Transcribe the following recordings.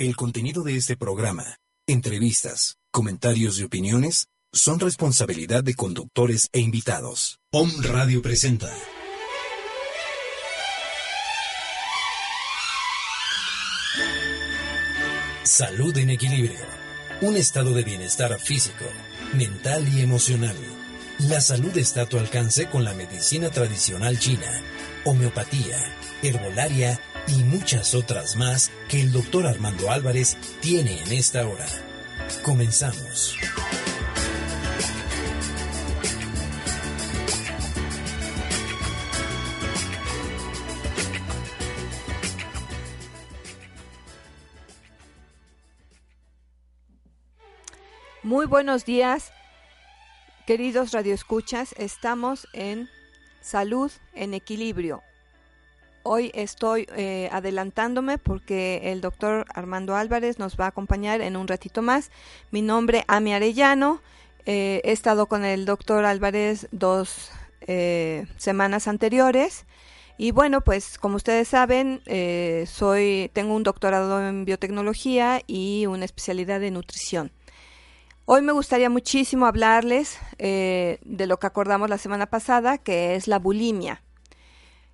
El contenido de este programa, entrevistas, comentarios y opiniones son responsabilidad de conductores e invitados. Om Radio presenta. Salud en equilibrio. Un estado de bienestar físico, mental y emocional. La salud está a tu alcance con la medicina tradicional china, homeopatía, herbolaria y muchas otras más que el doctor Armando Álvarez tiene en esta hora. Comenzamos. Muy buenos días, queridos radioescuchas. Estamos en Salud en Equilibrio. Hoy estoy eh, adelantándome porque el doctor Armando Álvarez nos va a acompañar en un ratito más. Mi nombre Ami Arellano. Eh, he estado con el doctor Álvarez dos eh, semanas anteriores. Y bueno, pues como ustedes saben, soy, tengo un doctorado en biotecnología y una especialidad de nutrición. Hoy me gustaría muchísimo hablarles de lo que acordamos la semana pasada, que es la bulimia.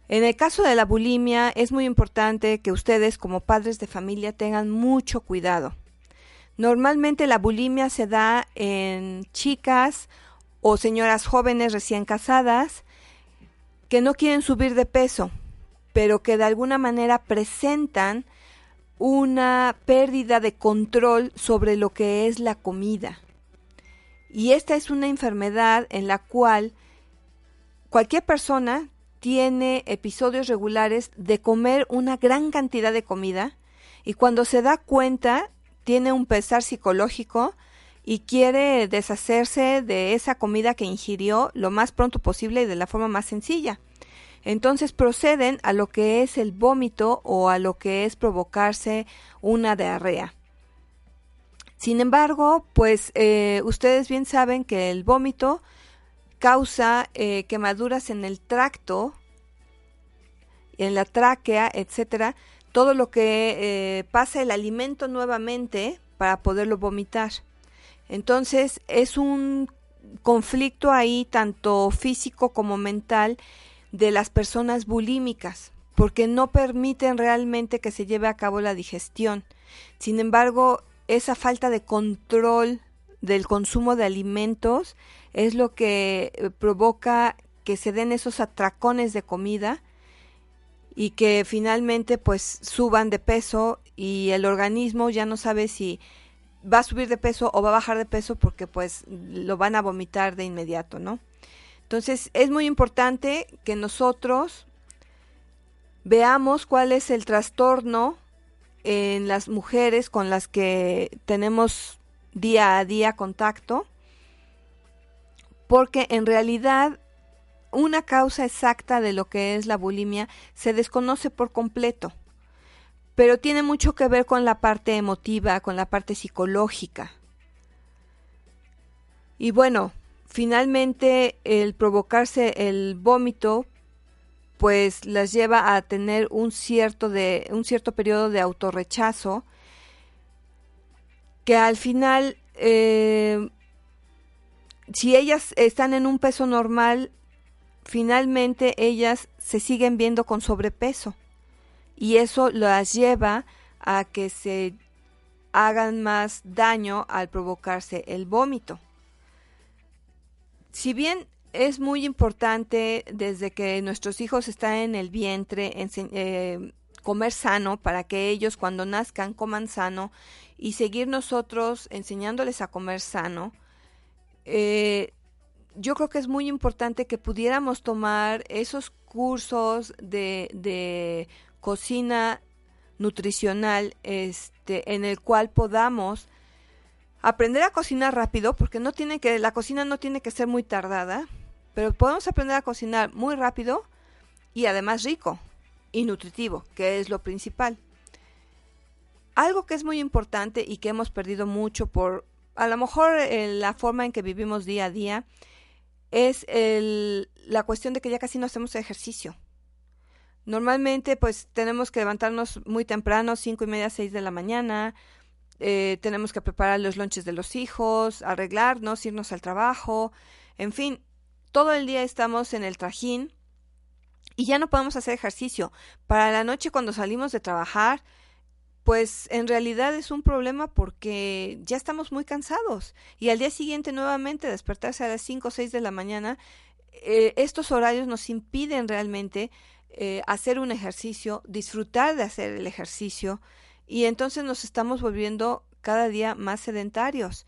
En el caso de la bulimia es muy importante que ustedes como padres de familia tengan mucho cuidado. Normalmente la bulimia se da en chicas o señoras jóvenes recién casadas que no quieren subir de peso, pero que de alguna manera presentan una pérdida de control sobre lo que es la comida. Y esta es una enfermedad en la cual cualquier persona tiene episodios regulares de comer una gran cantidad de comida y cuando se da cuenta tiene un pesar psicológico y quiere deshacerse de esa comida que ingirió lo más pronto posible y de la forma más sencilla. Entonces proceden a lo que es el vómito o a lo que es provocarse una diarrea. Sin embargo, pues eh, ustedes bien saben que el vómito causa eh, quemaduras en el tracto, en la tráquea, etcétera, todo lo que eh, pasa el alimento nuevamente para poderlo vomitar. Entonces es un conflicto ahí tanto físico como mental de las personas bulímicas, porque no permiten realmente que se lleve a cabo la digestión. Sin embargo, esa falta de control del consumo de alimentos es lo que eh, provoca que se den esos atracones de comida y que finalmente pues suban de peso y el organismo ya no sabe si va a subir de peso o va a bajar de peso porque pues lo van a vomitar de inmediato, ¿no? Entonces es muy importante que nosotros veamos cuál es el trastorno en las mujeres con las que tenemos día a día contacto, porque en realidad una causa exacta de lo que es la bulimia se desconoce por completo, pero tiene mucho que ver con la parte emotiva, con la parte psicológica. Y bueno, finalmente el provocarse el vómito pues las lleva a tener un cierto de un cierto periodo de autorrechazo que al final eh, si ellas están en un peso normal finalmente ellas se siguen viendo con sobrepeso y eso las lleva a que se hagan más daño al provocarse el vómito. Si bien es muy importante desde que nuestros hijos están en el vientre eh, comer sano para que ellos cuando nazcan coman sano y seguir nosotros enseñándoles a comer sano. Eh, yo creo que es muy importante que pudiéramos tomar esos cursos de, de cocina nutricional este, en el cual podamos aprender a cocinar rápido porque no tiene que la cocina no tiene que ser muy tardada pero podemos aprender a cocinar muy rápido y además rico y nutritivo, que es lo principal. Algo que es muy importante y que hemos perdido mucho por a lo mejor la forma en que vivimos día a día es el, la cuestión de que ya casi no hacemos ejercicio. Normalmente pues tenemos que levantarnos muy temprano, cinco y media, seis de la mañana, eh, tenemos que preparar los lonches de los hijos, arreglarnos, irnos al trabajo, en fin, todo el día estamos en el trajín y ya no podemos hacer ejercicio. Para la noche cuando salimos de trabajar, pues en realidad es un problema porque ya estamos muy cansados y al día siguiente nuevamente despertarse a las 5 o 6 de la mañana, eh, estos horarios nos impiden realmente eh, hacer un ejercicio, disfrutar de hacer el ejercicio y entonces nos estamos volviendo cada día más sedentarios.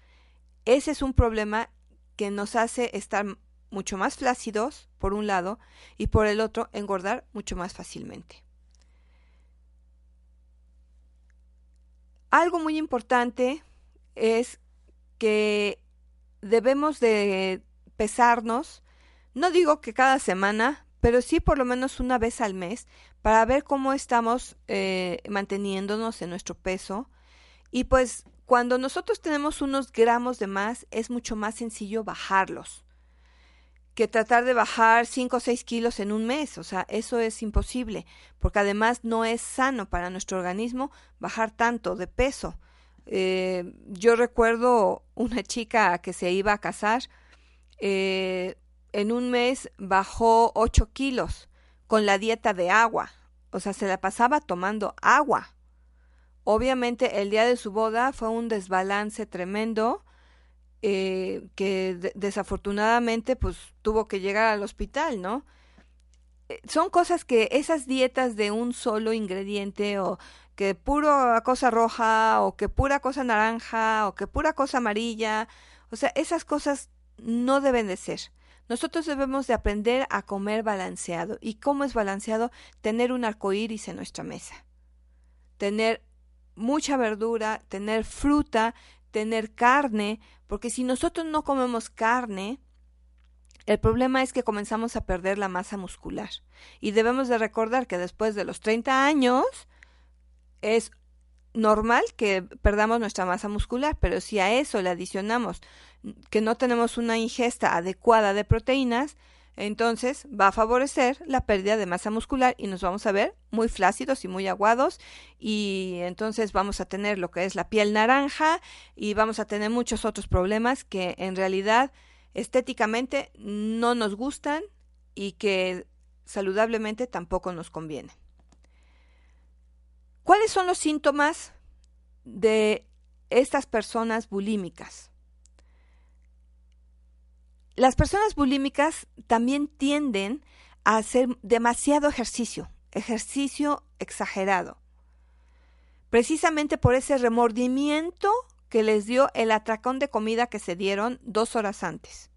Ese es un problema que nos hace estar mucho más flácidos, por un lado, y por el otro, engordar mucho más fácilmente. Algo muy importante es que debemos de pesarnos, no digo que cada semana, pero sí por lo menos una vez al mes, para ver cómo estamos eh, manteniéndonos en nuestro peso. Y pues cuando nosotros tenemos unos gramos de más, es mucho más sencillo bajarlos que tratar de bajar 5 o 6 kilos en un mes. O sea, eso es imposible, porque además no es sano para nuestro organismo bajar tanto de peso. Eh, yo recuerdo una chica que se iba a casar, eh, en un mes bajó 8 kilos con la dieta de agua. O sea, se la pasaba tomando agua. Obviamente el día de su boda fue un desbalance tremendo eh, que desafortunadamente pues tuvo que llegar al hospital, ¿no? Eh, son cosas que esas dietas de un solo ingrediente o que pura cosa roja o que pura cosa naranja o que pura cosa amarilla, o sea, esas cosas no deben de ser. Nosotros debemos de aprender a comer balanceado. ¿Y cómo es balanceado? Tener un arco iris en nuestra mesa. Tener mucha verdura, tener fruta, tener carne, porque si nosotros no comemos carne, el problema es que comenzamos a perder la masa muscular. Y debemos de recordar que después de los 30 años es normal que perdamos nuestra masa muscular, pero si a eso le adicionamos que no tenemos una ingesta adecuada de proteínas, entonces va a favorecer la pérdida de masa muscular y nos vamos a ver muy flácidos y muy aguados y entonces vamos a tener lo que es la piel naranja y vamos a tener muchos otros problemas que en realidad estéticamente no nos gustan y que saludablemente tampoco nos conviene. ¿Cuáles son los síntomas de estas personas bulímicas? Las personas bulímicas también tienden a hacer demasiado ejercicio, ejercicio exagerado, precisamente por ese remordimiento que les dio el atracón de comida que se dieron dos horas antes.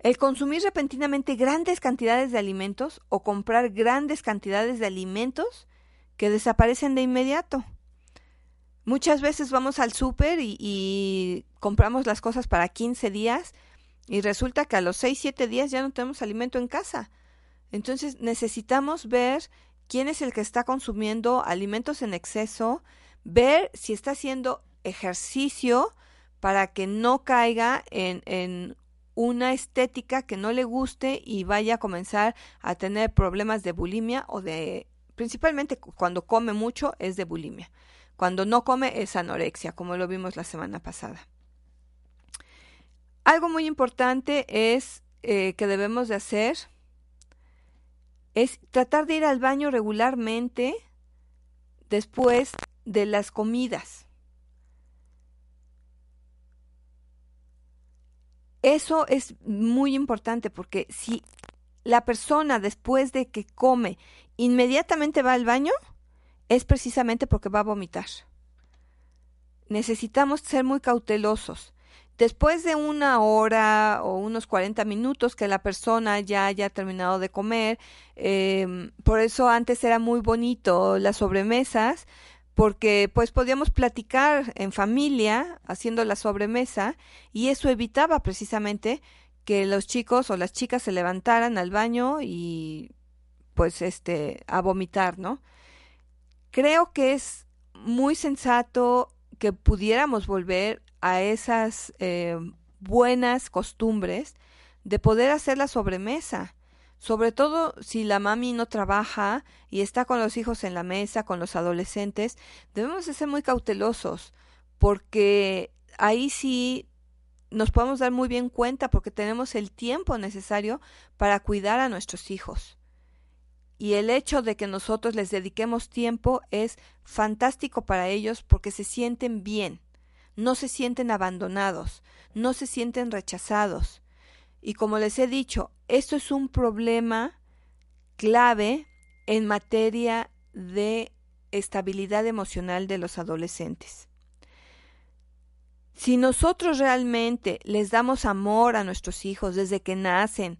El consumir repentinamente grandes cantidades de alimentos o comprar grandes cantidades de alimentos que desaparecen de inmediato. Muchas veces vamos al súper y, compramos las cosas para 15 días y resulta que a los 6, 7 días ya no tenemos alimento en casa. Entonces necesitamos ver quién es el que está consumiendo alimentos en exceso, ver si está haciendo ejercicio para que no caiga en, en una estética que no le guste y vaya a comenzar a tener problemas de bulimia o de principalmente cuando come mucho es de bulimia. Cuando no come es anorexia, como lo vimos la semana pasada. Algo muy importante es eh, que debemos de hacer es tratar de ir al baño regularmente después de las comidas. Eso es muy importante porque si la persona después de que come inmediatamente va al baño, es precisamente porque va a vomitar. Necesitamos ser muy cautelosos. Después de una hora o unos 40 minutos que la persona ya haya terminado de comer, em, por eso antes era muy bonito las sobremesas, porque pues podíamos platicar en familia haciendo la sobremesa y eso evitaba precisamente que los chicos o las chicas se levantaran al baño y pues este a vomitar, ¿no? Creo que es muy sensato que pudiéramos volver a esas eh, buenas costumbres de poder hacer la sobremesa. sobre todo si la mami no trabaja y está con los hijos en la mesa, con los adolescentes, debemos de ser muy cautelosos, porque ahí sí nos podemos dar muy bien cuenta porque tenemos el tiempo necesario para cuidar a nuestros hijos. Y el hecho de que nosotros les dediquemos tiempo es fantástico para ellos porque se sienten bien, no se sienten abandonados, no se sienten rechazados. Y como les he dicho, esto es un problema clave en materia de estabilidad emocional de los adolescentes. Si nosotros realmente les damos amor a nuestros hijos desde que nacen,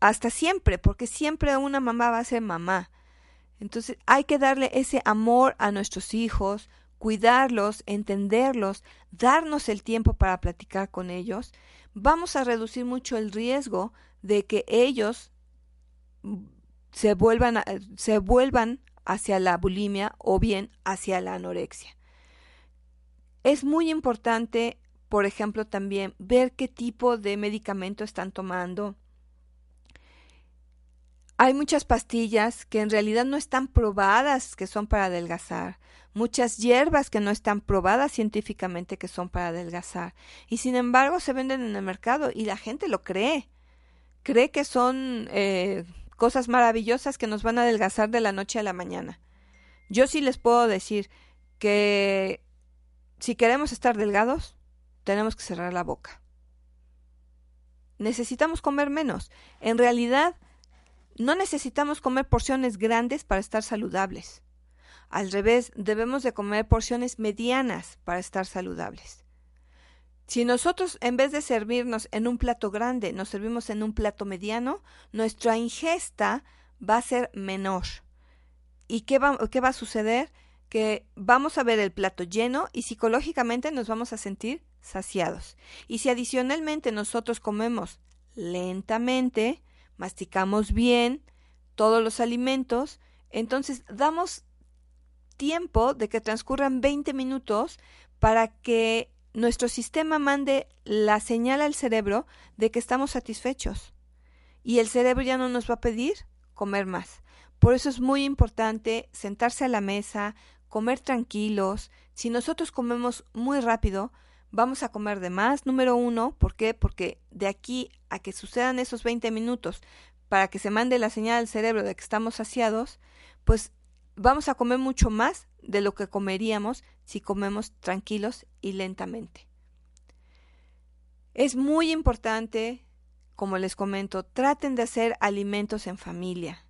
hasta siempre, porque siempre una mamá va a ser mamá. Entonces hay que darle ese amor a nuestros hijos, cuidarlos, entenderlos, darnos el tiempo para platicar con ellos. Vamos a reducir mucho el riesgo de que ellos se vuelvan, se vuelvan hacia la bulimia o bien hacia la anorexia. Es muy importante, por ejemplo, también ver qué tipo de medicamento están tomando, hay muchas pastillas que en realidad no están probadas que son para adelgazar, muchas hierbas que no están probadas científicamente que son para adelgazar, y sin embargo se venden en el mercado y la gente lo cree, cree que son eh, cosas maravillosas que nos van a adelgazar de la noche a la mañana. Yo sí les puedo decir que si queremos estar delgados, tenemos que cerrar la boca. Necesitamos comer menos. En realidad, no necesitamos comer porciones grandes para estar saludables. Al revés, debemos de comer porciones medianas para estar saludables. Si nosotros en vez de servirnos en un plato grande, nos servimos en un plato mediano, nuestra ingesta va a ser menor. ¿Y qué va, qué va a suceder? Que vamos a ver el plato lleno y psicológicamente nos vamos a sentir saciados. Y si adicionalmente nosotros comemos lentamente, masticamos bien todos los alimentos, entonces damos tiempo de que transcurran 20 minutos para que nuestro sistema mande la señal al cerebro de que estamos satisfechos. Y el cerebro ya no nos va a pedir comer más. Por eso es muy importante sentarse a la mesa, comer tranquilos. Si nosotros comemos muy rápido, vamos a comer de más, número uno. ¿Por qué? Porque de aquí a que sucedan esos 20 minutos para que se mande la señal al cerebro de que estamos saciados, pues vamos a comer mucho más de lo que comeríamos si comemos tranquilos y lentamente. Es muy importante, como les comento, traten de hacer alimentos en familia.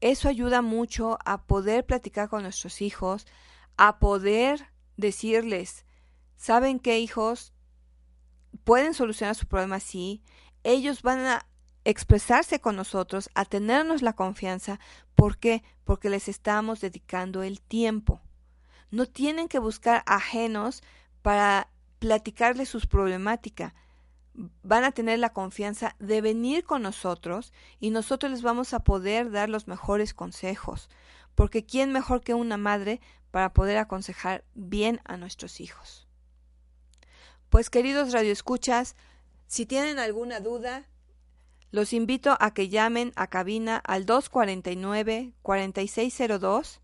Eso ayuda mucho a poder platicar con nuestros hijos, a poder decirles, ¿saben qué hijos? Pueden solucionar su problema así, ellos van a expresarse con nosotros, a tenernos la confianza. ¿Por qué? Porque les estamos dedicando el tiempo. No tienen que buscar ajenos para platicarles sus problemáticas. Van a tener la confianza de venir con nosotros y nosotros les vamos a poder dar los mejores consejos. Porque ¿quién mejor que una madre para poder aconsejar bien a nuestros hijos? Pues queridos radioescuchas, si tienen alguna duda, los invito a que llamen a cabina al 249-4602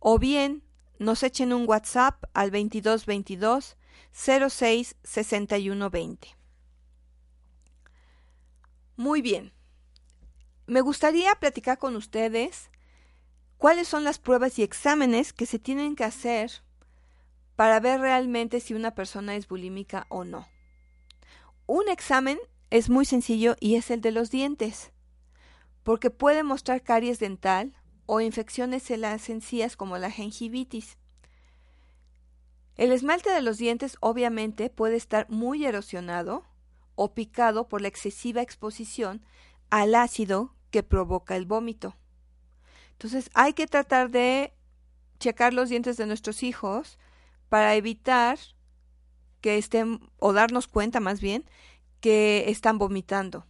o bien nos echen un WhatsApp al 2222 06 6120. Muy bien. Me gustaría platicar con ustedes cuáles son las pruebas y exámenes que se tienen que hacer para ver realmente si una persona es bulímica o no. Un examen es muy sencillo y es el de los dientes, porque puede mostrar caries dental o infecciones en las encías como la gingivitis. El esmalte de los dientes obviamente puede estar muy erosionado o picado por la excesiva exposición al ácido que provoca el vómito. Entonces hay que tratar de checar los dientes de nuestros hijos para evitar que estén, o darnos cuenta más bien, que están vomitando.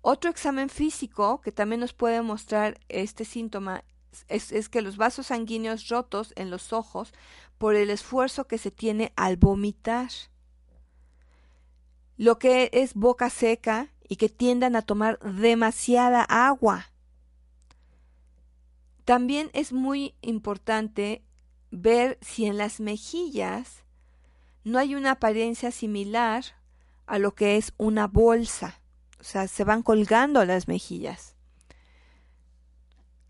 Otro examen físico que también nos puede mostrar este síntoma es, que los vasos sanguíneos rotos en los ojos por el esfuerzo que se tiene al vomitar. Lo que es boca seca y que tiendan a tomar demasiada agua. También es muy importante ver si en las mejillas no hay una apariencia similar a lo que es una bolsa. O sea, se van colgando las mejillas.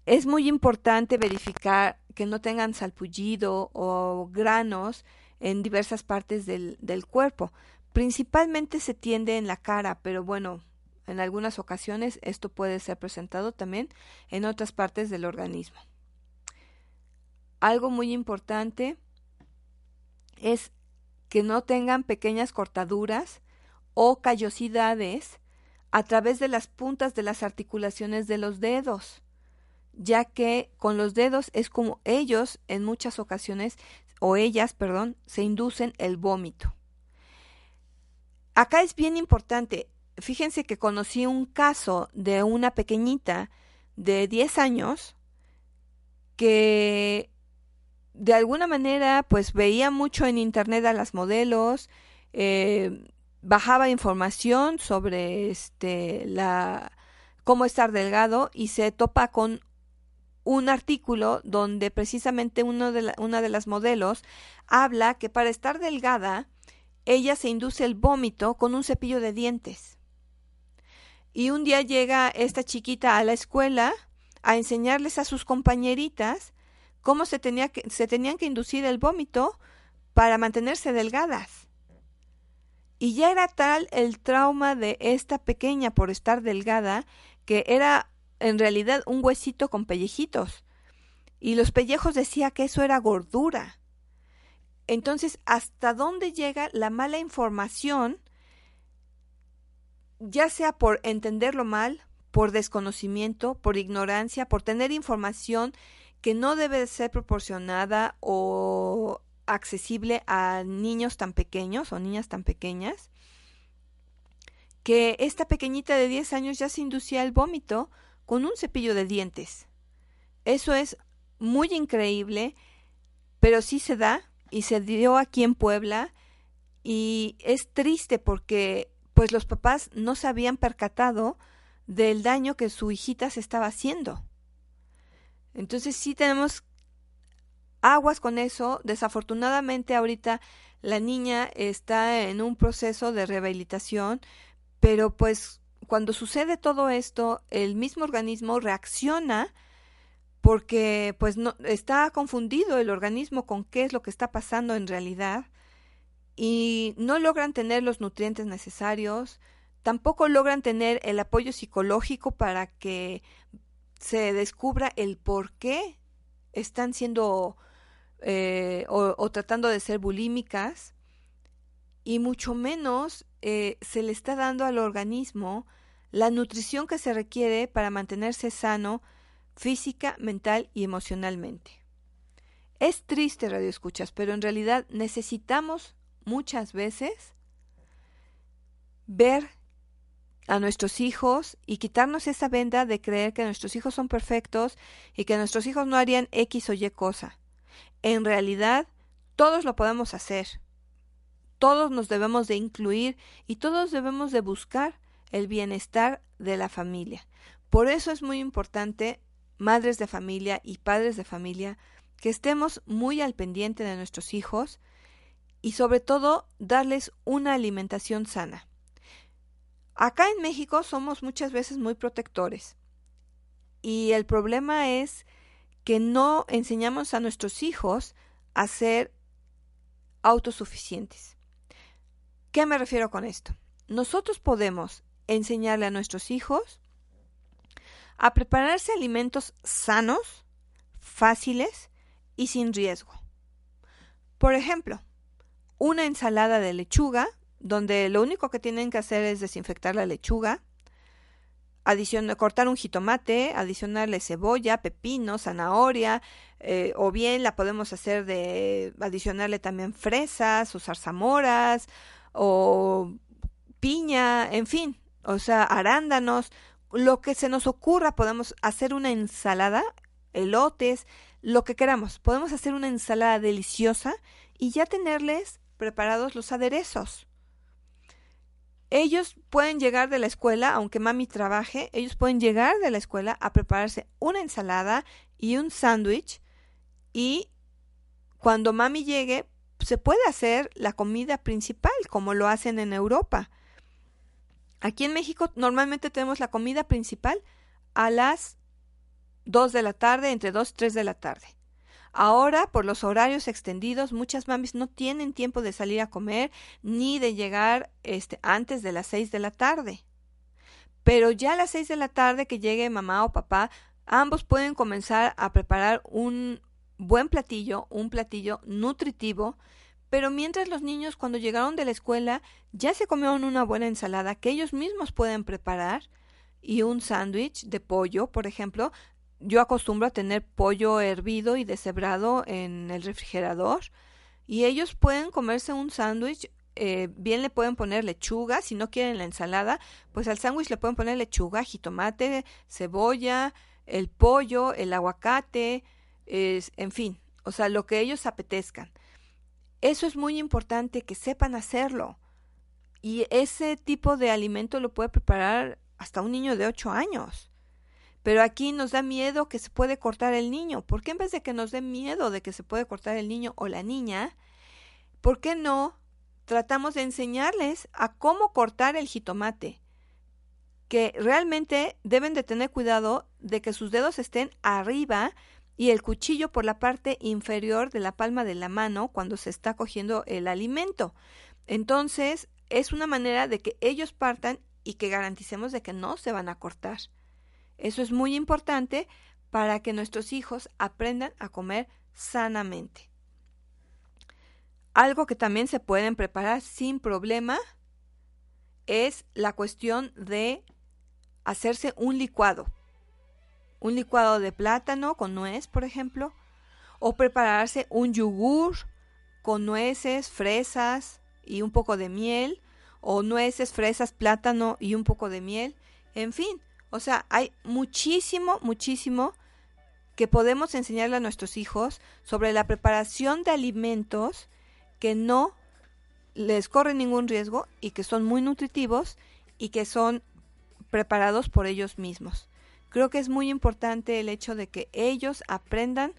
Es muy importante verificar que no tengan salpullido o granos en diversas partes del, del cuerpo. Principalmente se tiende en la cara, pero bueno, en algunas ocasiones esto puede ser presentado también en otras partes del organismo. Algo muy importante es que no tengan pequeñas cortaduras o callosidades a través de las puntas de las articulaciones de los dedos, ya que con los dedos es como ellos en muchas ocasiones, o ellas, perdón, se inducen el vómito. Acá es bien importante, fíjense que conocí un caso de una pequeñita de 10 años que de alguna manera pues veía mucho en internet a las modelos, eh, bajaba información sobre este la cómo estar delgado y se topa con un artículo donde precisamente uno de una de las modelos habla que para estar delgada ella se induce el vómito con un cepillo de dientes. Y un día llega esta chiquita a la escuela a enseñarles a sus compañeritas cómo se, tenía que, se tenían que inducir el vómito para mantenerse delgadas. Y ya era tal el trauma de esta pequeña por estar delgada que era en realidad un huesito con pellejitos. Y los pellejos decía que eso era gordura. Entonces, ¿hasta dónde llega la mala información ya sea por entenderlo mal, por desconocimiento, por ignorancia, por tener información que no debe ser proporcionada o accesible a niños tan pequeños o niñas tan pequeñas, que esta pequeñita de 10 años ya se inducía el vómito con un cepillo de dientes. Eso es muy increíble, pero sí se da y se dio aquí en Puebla y es triste porque pues los papás no se habían percatado del daño que su hijita se estaba haciendo. Entonces sí tenemos aguas con eso. Desafortunadamente ahorita la niña está en un proceso de rehabilitación, pero pues cuando sucede todo esto, el mismo organismo reacciona porque pues no está confundido el organismo con qué es lo que está pasando en realidad y no logran tener los nutrientes necesarios, tampoco logran tener el apoyo psicológico para que se descubra el por qué están siendo eh, o, tratando de ser bulímicas y mucho menos eh, se le está dando al organismo la nutrición que se requiere para mantenerse sano física, mental y emocionalmente. Es triste, radio escuchas, pero en realidad necesitamos muchas veces ver a nuestros hijos y quitarnos esa venda de creer que nuestros hijos son perfectos y que nuestros hijos no harían X o Y cosa. En realidad, todos lo podemos hacer. Todos nos debemos de incluir y todos debemos de buscar el bienestar de la familia. Por eso es muy importante, madres de familia y padres de familia, que estemos muy al pendiente de nuestros hijos, y sobre todo darles una alimentación sana. Acá en México somos muchas veces muy protectores y el problema es que no enseñamos a nuestros hijos a ser autosuficientes. ¿Qué me refiero con esto? Nosotros podemos enseñarle a nuestros hijos a prepararse alimentos sanos, fáciles y sin riesgo. Por ejemplo, una ensalada de lechuga, donde lo único que tienen que hacer es desinfectar la lechuga, cortar un jitomate, adicionarle cebolla, pepino, zanahoria, eh, o bien la podemos hacer de adicionarle también fresas o zarzamoras o piña, en fin, o sea, arándanos, lo que se nos ocurra, podemos hacer una ensalada, elotes, lo que queramos, podemos hacer una ensalada deliciosa y ya tenerles preparados los aderezos. Ellos pueden llegar de la escuela, aunque mami trabaje, ellos pueden llegar de la escuela a prepararse una ensalada y un sándwich y cuando mami llegue se puede hacer la comida principal como lo hacen en Europa. Aquí en México normalmente tenemos la comida principal a las 2 de la tarde, entre 2 y 3 de la tarde. Ahora, por los horarios extendidos, muchas mamis no tienen tiempo de salir a comer ni de llegar este, antes de las 6 de la tarde. Pero ya a las 6 de la tarde que llegue mamá o papá, ambos pueden comenzar a preparar un buen platillo, un platillo nutritivo, pero mientras los niños cuando llegaron de la escuela ya se comieron una buena ensalada que ellos mismos pueden preparar y un sándwich de pollo, por ejemplo, yo acostumbro a tener pollo hervido y deshebrado en el refrigerador y ellos pueden comerse un sándwich eh, bien le pueden poner lechuga, si no quieren la ensalada, pues al sándwich le pueden poner lechuga, jitomate, cebolla, el pollo, el aguacate, es, en fin, o sea, lo que ellos apetezcan. Eso es muy importante que sepan hacerlo. Y ese tipo de alimento lo puede preparar hasta un niño de 8 años. Pero aquí nos da miedo que se puede cortar el niño. ¿Por qué en vez de que nos dé miedo de que se puede cortar el niño o la niña, por qué no tratamos de enseñarles a cómo cortar el jitomate? Que realmente deben de tener cuidado de que sus dedos estén arriba y el cuchillo por la parte inferior de la palma de la mano cuando se está cogiendo el alimento. Entonces, es una manera de que ellos partan y que garanticemos de que no se van a cortar. Eso es muy importante para que nuestros hijos aprendan a comer sanamente. Algo que también se pueden preparar sin problema es la cuestión de hacerse un licuado. Un licuado de plátano con nuez, por ejemplo, o prepararse un yogur con nueces, fresas y un poco de miel, o nueces, fresas, plátano y un poco de miel. En fin, o sea, hay muchísimo, muchísimo que podemos enseñarle a nuestros hijos sobre la preparación de alimentos que no les corren ningún riesgo y que son muy nutritivos y que son preparados por ellos mismos. Creo que es muy importante el hecho de que ellos aprendan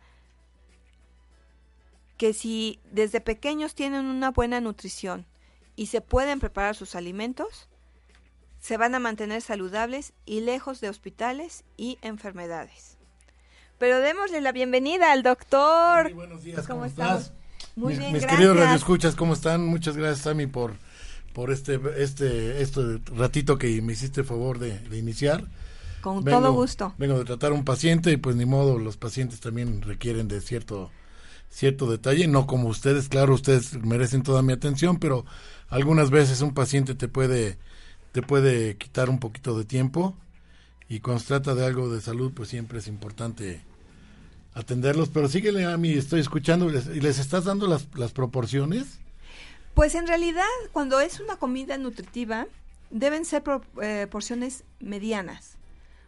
que si desde pequeños tienen una buena nutrición y se pueden preparar sus alimentos, se van a mantener saludables y lejos de hospitales y enfermedades. Pero démosle la bienvenida al doctor. Muy buenos días, ¿cómo, estás? Muy mis, bien, mis gracias. queridos radioescuchas, ¿cómo están? Muchas gracias, Sammy, por, por este, este, este ratito que me hiciste el favor de, de iniciar. Con Vengo- todo gusto. Vengo de tratar a un paciente y pues ni modo, los pacientes también requieren de cierto cierto detalle, no como ustedes, claro, ustedes merecen toda mi atención, pero algunas veces un paciente te puede te puede quitar un poquito de tiempo y cuando se trata de algo de salud, pues siempre es importante atenderlos, pero síguele a mí, estoy escuchando ¿les- y les estás dando las, las proporciones. Pues en realidad, cuando es una comida nutritiva, deben ser pro- eh, porciones medianas.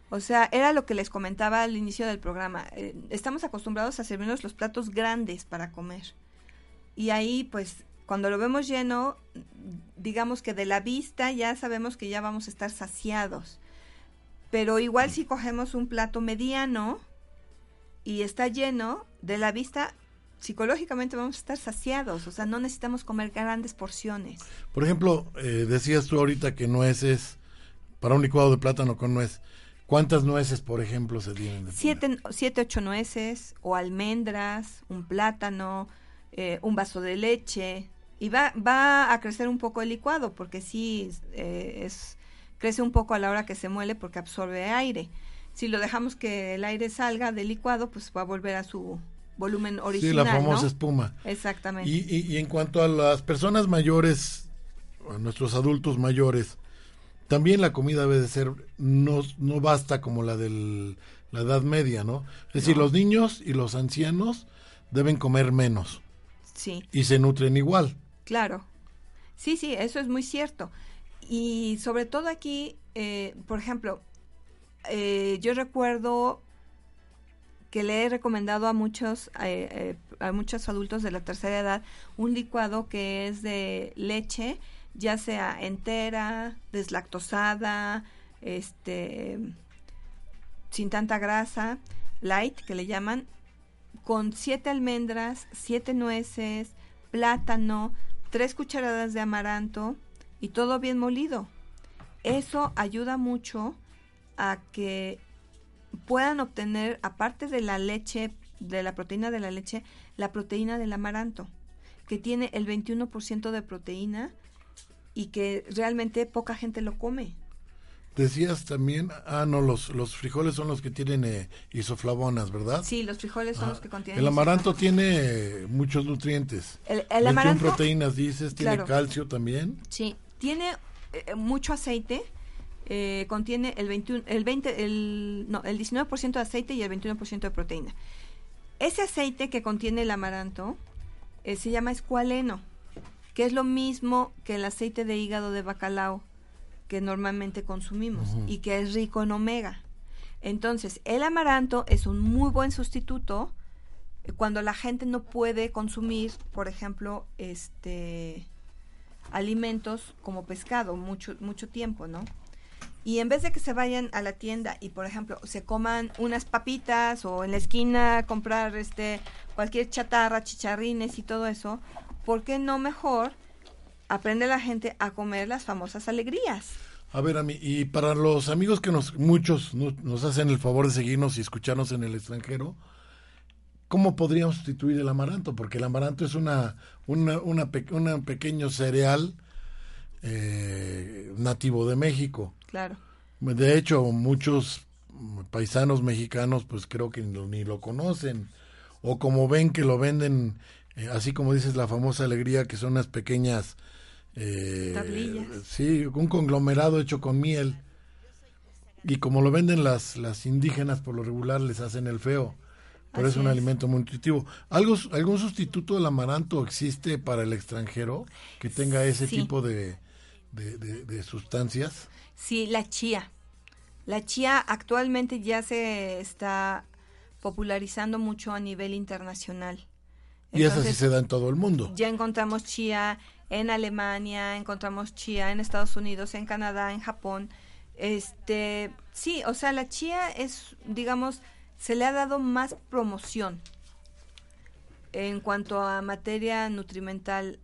O sea, era lo que les comentaba al inicio del programa. Eh, estamos acostumbrados a servirnos los platos grandes para comer. Y ahí, pues, cuando lo vemos lleno, digamos que de la vista ya sabemos que ya vamos a estar saciados. Pero igual si cogemos un plato mediano y está lleno, de la vista psicológicamente vamos a estar saciados, o sea, no necesitamos comer grandes porciones. Por ejemplo, eh, decías tú ahorita que nueces, para un licuado de plátano con nuez, ¿cuántas nueces, por ejemplo, se tienen? de? Siete, siete, ocho nueces o almendras, un plátano, eh, un vaso de leche y va, va a crecer un poco el licuado porque sí eh, es crece un poco a la hora que se muele porque absorbe aire. Si lo dejamos que el aire salga del licuado, pues va a volver a su volumen Sí, original, la famosa ¿no? espuma. Exactamente. Y, y- y en cuanto a las personas mayores, a nuestros adultos mayores, también la comida debe de ser, no, no basta como la de la edad media, ¿no? Es decir, los niños y los ancianos deben comer menos Sí. y se nutren igual. Claro. Sí, sí, eso es muy cierto. Y sobre todo aquí, eh, por ejemplo, eh, yo recuerdo que le he recomendado a muchos eh, a muchos adultos de la tercera edad un licuado que es de leche ya sea entera, deslactosada, este, sin tanta grasa, light, que le llaman, con siete almendras, siete nueces, plátano, tres cucharadas de amaranto y todo bien molido. Eso ayuda mucho a que puedan obtener, aparte de la leche, de la proteína de la leche, la proteína del amaranto, que tiene el 21% de proteína y que realmente poca gente lo come. Decías también, ah, no, los, los frijoles son los que tienen eh, isoflavonas, ¿verdad? Sí, los frijoles son Ah, los que contienen. El amaranto tiene eh, muchos nutrientes. El, el 21 amaranto. proteínas, dices, tiene Claro. calcio también. Sí, tiene eh, mucho aceite. eh, contiene el 21, el 20, el, no, el 19% de aceite y el 21% de proteína. Ese aceite que contiene el amaranto eh, se llama escualeno, que es lo mismo que el aceite de hígado de bacalao que normalmente consumimos y que es rico en omega. Entonces, el amaranto es un muy buen sustituto eh, cuando la gente no puede consumir, por ejemplo, este alimentos como pescado mucho mucho tiempo, ¿no? Y en vez de que se vayan a la tienda y, por ejemplo, se coman unas papitas o en la esquina comprar este cualquier chatarra, chicharrines y todo eso, ¿por qué no mejor aprende la gente a comer las famosas alegrías? A ver, a mí, y para los amigos que nos, muchos no- nos hacen el favor de seguirnos y escucharnos en el extranjero, ¿cómo podríamos sustituir el amaranto? Porque el amaranto es una, una, una, pe- una pequeño cereal eh, nativo de México. Claro. De hecho, muchos paisanos mexicanos, pues creo que ni lo, ni lo conocen. O como ven que lo venden, eh, así como dices, la famosa alegría, que son unas pequeñas... eh, Tablillas. Sí, un conglomerado hecho con miel. Y como lo venden las, las indígenas, por lo regular les hacen el feo. Pero es Así un es. alimento muy nutritivo. ¿Algo, ¿Algún sustituto del amaranto existe para el extranjero que tenga ese Sí. tipo de, de, de- de sustancias? Sí, la chía. La chía actualmente ya se está popularizando mucho a nivel internacional. Y eso sí se da en todo el mundo. Ya encontramos chía en Alemania, encontramos chía en Estados Unidos, en Canadá, en Japón. Este, sí, o sea, la chía es, digamos, se le ha dado más promoción en cuanto a materia nutrimental.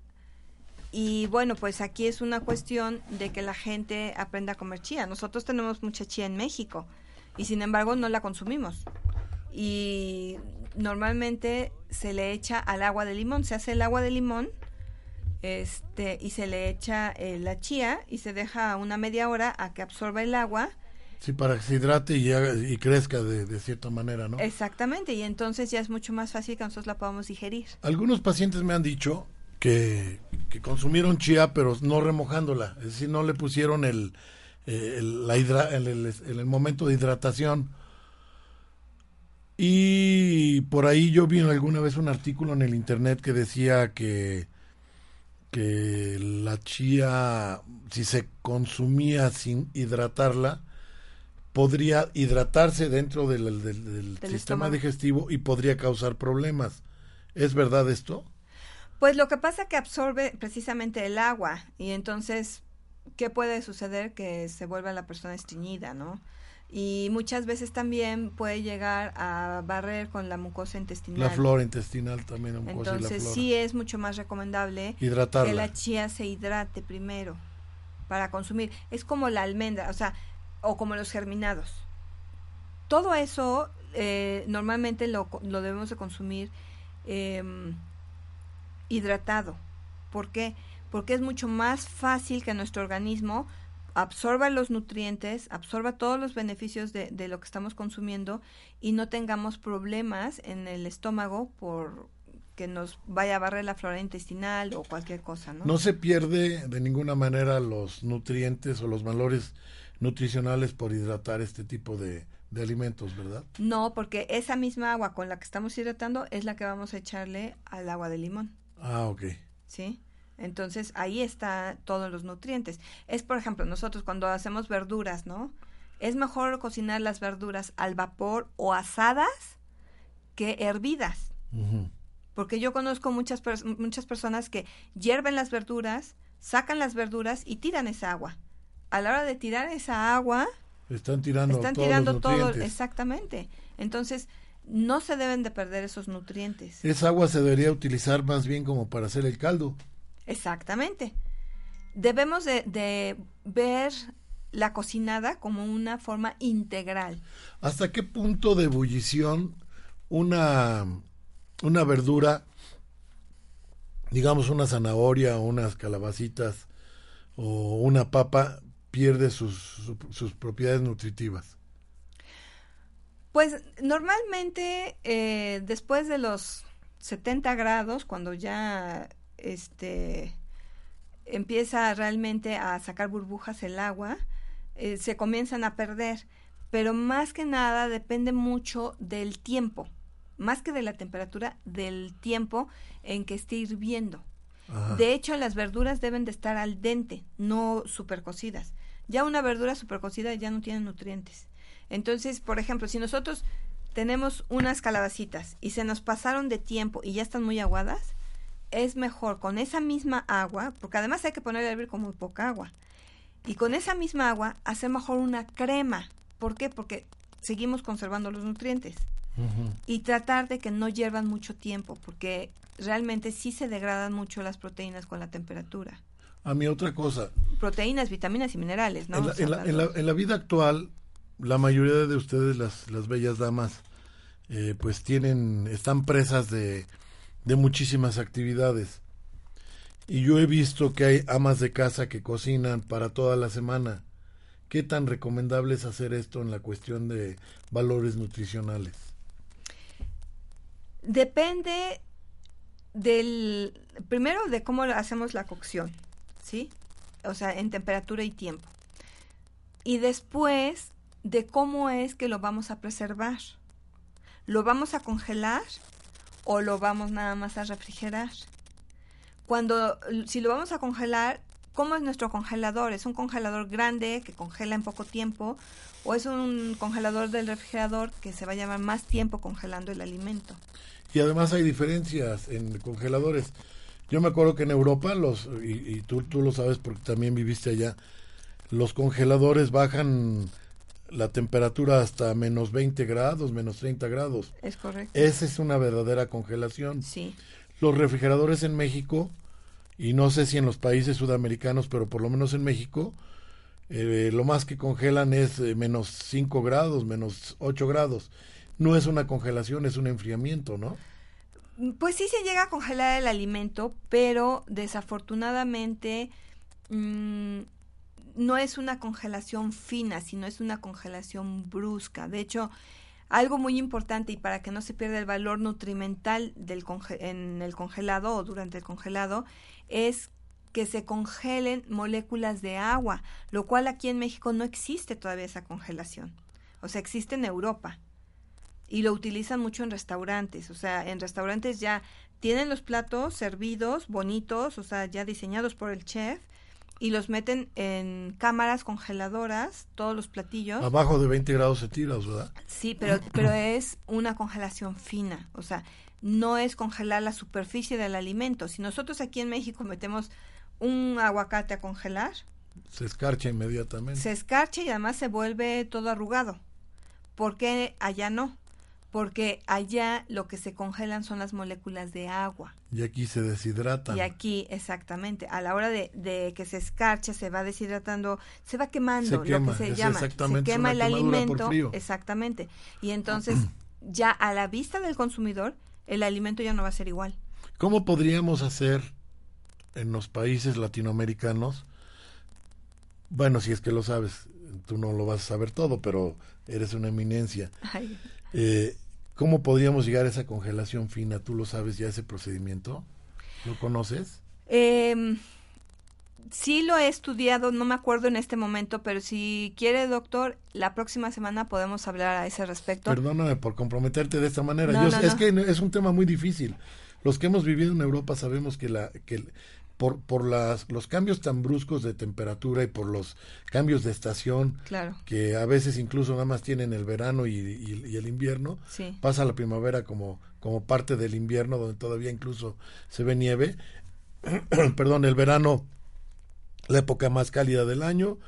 Y bueno, pues aquí es una cuestión de que la gente aprenda a comer chía. Nosotros tenemos mucha chía en México y sin embargo no la consumimos. Y normalmente se le echa al agua de limón, se hace el agua de limón este y se le echa eh, la chía y se deja una media hora a que absorba el agua Sí, para que se hidrate y, haga- y crezca de, de cierta manera, ¿no? exactamente y entonces ya es mucho más fácil que nosotros la podamos digerir Algunos pacientes me han dicho que, que consumieron chía, pero no remojándola. Es decir, no le pusieron el, eh, el, la hidra- el, el- el- el momento de hidratación. Y por ahí yo vi alguna vez un artículo en el internet que decía que, que la chía, si se consumía sin hidratarla, podría hidratarse dentro del, del- del Del sistema estómago. digestivo y podría causar problemas. ¿Es verdad esto? pues lo que pasa que absorbe precisamente el agua y entonces qué puede suceder que se vuelva la persona estreñida no y muchas veces también puede llegar a barrer con la mucosa intestinal La flora intestinal también, la mucosa y la entonces flora. sí es mucho más recomendable que la chía se hidrate primero para consumir. Es como la almendra, o sea, o como los germinados. Todo eso eh, normalmente lo, lo debemos de consumir em, hidratado. ¿Por qué? Porque es mucho más fácil que nuestro organismo absorba los nutrientes, absorba todos los beneficios de, de lo que estamos consumiendo y no tengamos problemas en el estómago por que nos vaya a barrer la flora intestinal o cualquier cosa, ¿no? No se pierde de ninguna manera los nutrientes o los valores nutricionales por hidratar este tipo de, de alimentos, ¿verdad? No, porque esa misma agua con la que estamos hidratando es la que vamos a echarle al agua de limón, Ah, ok. ¿sí? Entonces ahí está todos los nutrientes. Es, por ejemplo, nosotros cuando hacemos verduras, ¿no? Es mejor cocinar las verduras al vapor o asadas que hervidas. Porque yo conozco muchas, pers- muchas personas que hierven las verduras, sacan las verduras y tiran esa agua. A la hora de tirar esa agua, están tirando, están tirando todo, exactamente. Entonces, no se deben de perder esos nutrientes. Esa agua se debería utilizar más bien como para hacer el caldo. Exactamente. Debemos de, de ver la cocinada como una forma integral. ¿Hasta qué punto de ebullición una, una verdura, digamos una zanahoria, unas calabacitas o una papa, pierde sus, sus propiedades nutritivas? Pues normalmente eh, después de los 70 grados, cuando ya este empieza realmente a sacar burbujas el agua, eh, se comienzan a perder. Pero más que nada depende mucho del tiempo, más que de la temperatura, del tiempo en que esté hirviendo. De hecho, las verduras deben de estar al dente, no super cocidas. Ya una verdura super cocida ya no tiene nutrientes. Entonces, por ejemplo, si nosotros tenemos unas calabacitas y se nos pasaron de tiempo y ya están muy aguadas, es mejor con esa misma agua, porque además hay que ponerle a hervir con muy poca agua, y con esa misma agua hacer mejor una crema. ¿Por qué? Porque seguimos conservando los nutrientes. Y tratar de que no hiervan mucho tiempo, porque realmente sí se degradan mucho las proteínas con la temperatura. A mí otra cosa. Proteínas, vitaminas y minerales, ¿no? En la, en la vida actual, la mayoría de ustedes, las, las bellas damas, eh, pues tienen, están presas de, de muchísimas actividades. Y yo he visto que hay amas de casa que cocinan para toda la semana. ¿Qué tan recomendable es hacer esto en la cuestión de valores nutricionales? Depende del, primero de cómo hacemos la cocción, ¿sí? O sea, en temperatura y tiempo. Y después de cómo es que lo vamos a preservar. ¿Lo vamos a congelar o lo vamos nada más a refrigerar? Cuando, si lo vamos a congelar, ¿cómo es nuestro congelador? ¿Es un congelador grande que congela en poco tiempo o es un congelador del refrigerador que se va a llamar más tiempo congelando el alimento? Y además hay diferencias en congeladores. Yo me acuerdo que en Europa, los y, y tú, tú lo sabes porque también viviste allá, los congeladores bajan la temperatura hasta menos 20 grados, menos 30 grados. Es correcto. Esa es una verdadera congelación. Sí. Los refrigeradores en México, y no sé si en los países sudamericanos, pero por lo menos en México, eh, lo más que congelan es eh, menos 5 grados, menos 8 grados. No es una congelación, es un enfriamiento, ¿no? Pues sí se llega a congelar el alimento, pero desafortunadamente mmm, no es una congelación fina, sino es una congelación brusca. De hecho, algo muy importante y para que no se pierda el valor nutrimental del en el congelado o durante el congelado es que se congelen moléculas de agua, lo cual aquí en México no existe todavía esa congelación. O sea, existe en Europa y lo utilizan mucho en restaurantes. O sea, en restaurantes ya tienen los platos servidos, bonitos, o sea, ya diseñados por el chef y los meten en cámaras congeladoras, todos los platillos. Abajo de 20 grados centígrados, ¿verdad? Sí, pero, pero es una congelación fina, o sea, no es congelar la superficie del alimento. Si nosotros aquí en México metemos un aguacate a congelar, se escarcha inmediatamente. Se escarcha y además se vuelve todo arrugado. ¿Por qué allá no? Porque allá lo que se congelan son las moléculas de agua. Y aquí se deshidratan. Y aquí, exactamente, a la hora de, de que se escarcha, se va deshidratando, se va quemando, lo que se llama, se quema el alimento, exactamente. Y entonces, ya a la vista del consumidor, el alimento ya no va a ser igual. ¿Cómo podríamos hacer en los países latinoamericanos? Bueno, si es que lo sabes, tú no lo vas a saber todo, pero eres una eminencia. Eh, ¿Cómo podríamos llegar a esa congelación fina? ¿Tú lo sabes ya ese procedimiento? ¿Lo conoces? Eh, sí lo he estudiado, no me acuerdo en este momento, pero si quiere, doctor, la próxima semana podemos hablar a ese respecto. Perdóname por comprometerte de esta manera. es que es un tema muy difícil. Los que hemos vivido en Europa sabemos que la que por, por las, los cambios tan bruscos de temperatura y por los cambios de estación, que a veces incluso nada más tienen el verano y, el invierno, pasa la primavera como, como parte del invierno, donde todavía incluso se ve nieve, perdón, el verano la época más cálida del año.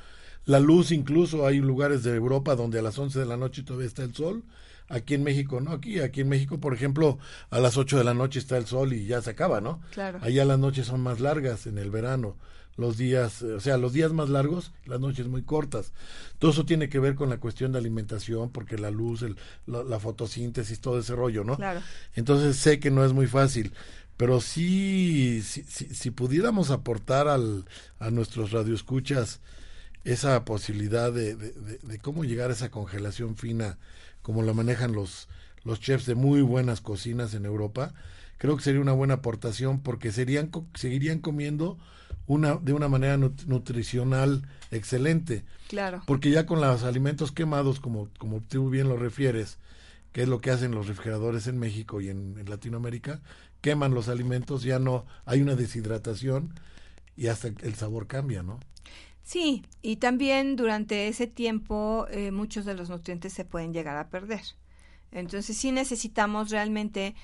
La luz incluso hay lugares de Europa donde a las 11 de la noche todavía está el sol. Aquí en México no, aquí aquí en México, por ejemplo, a las 8 de la noche está el sol y ya se acaba, ¿no? Claro. Allá las noches son más largas en el verano los días, o sea, los días más largos, las noches muy cortas. Todo eso tiene que ver con la cuestión de alimentación, porque la luz, el, la, fotosíntesis, todo ese rollo, ¿no? Claro. Entonces sé que no es muy fácil, pero sí, si, si, pudiéramos aportar al, a nuestros radioescuchas esa posibilidad de, de, de, cómo llegar a esa congelación fina, como la manejan los, los chefs de muy buenas cocinas en Europa, creo que sería una buena aportación porque serían, seguirían comiendo una, de una manera nutricional excelente. Claro. Porque ya con los alimentos quemados, como, como tú bien lo refieres, que es lo que hacen los refrigeradores en México y en, Latinoamérica, queman los alimentos, ya no hay una deshidratación y hasta el sabor cambia, ¿no? Sí, y también durante ese tiempo eh, muchos de los nutrientes se pueden llegar a perder. Entonces sí necesitamos realmente